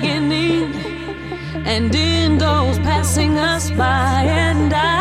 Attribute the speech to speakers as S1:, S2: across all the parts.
S1: beginning and in those passing us by and I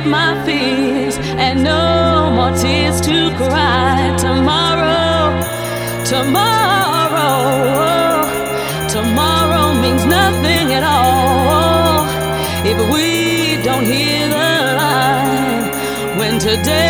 S1: up my fears and no more tears to cry. Tomorrow tomorrow tomorrow means nothing at all. If we don't hear the line when today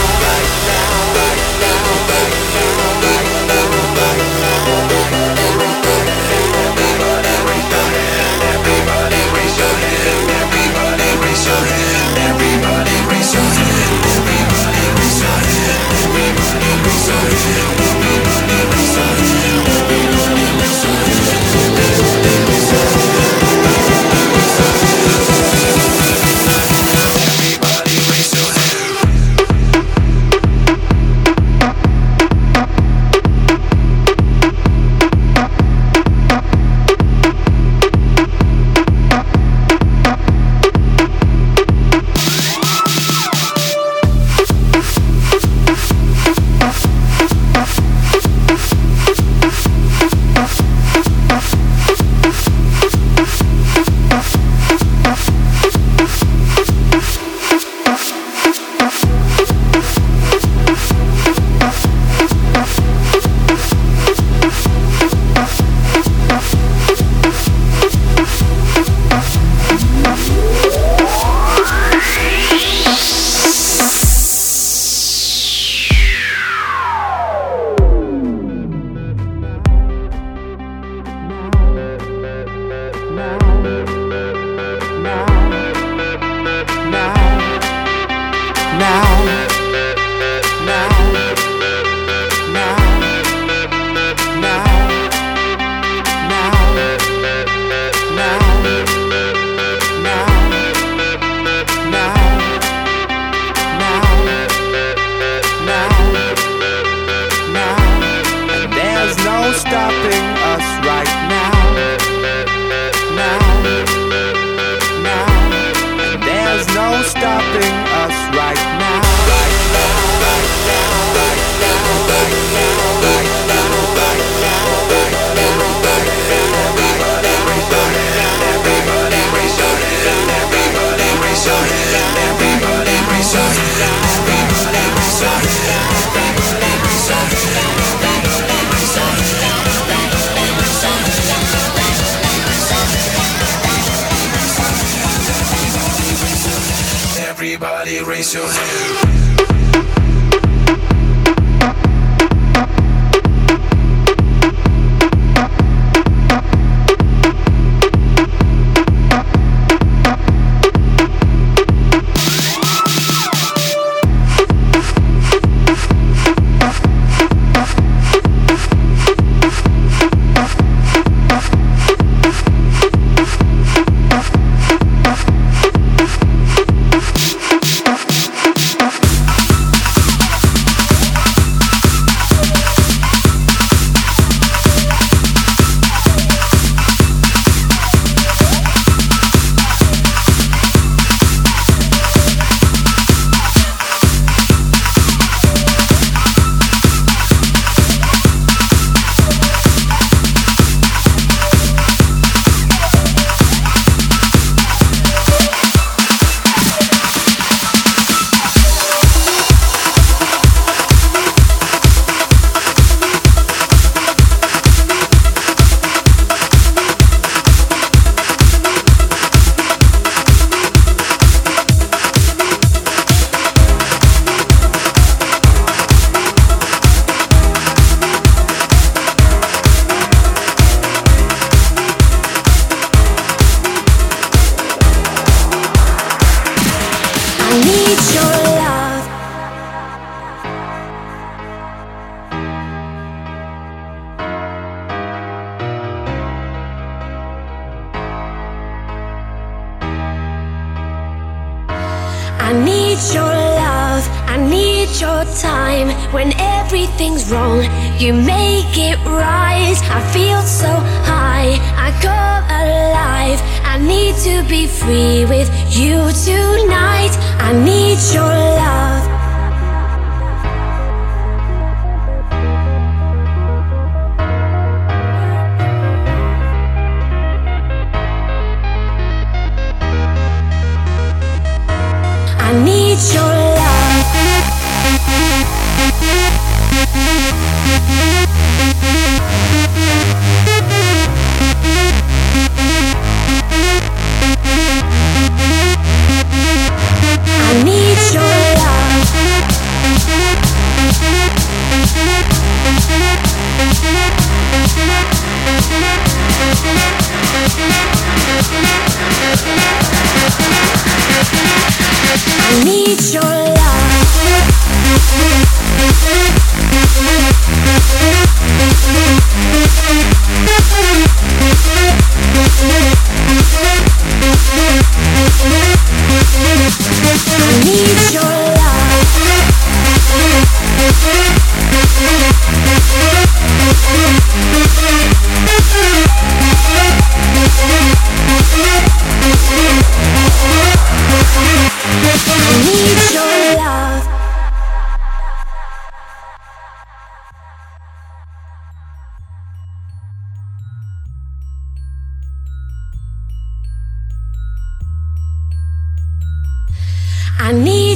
S2: Everybody, your hand. Everybody, hand. Everybody,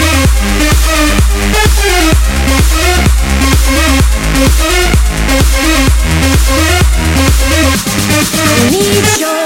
S3: We'll be. need your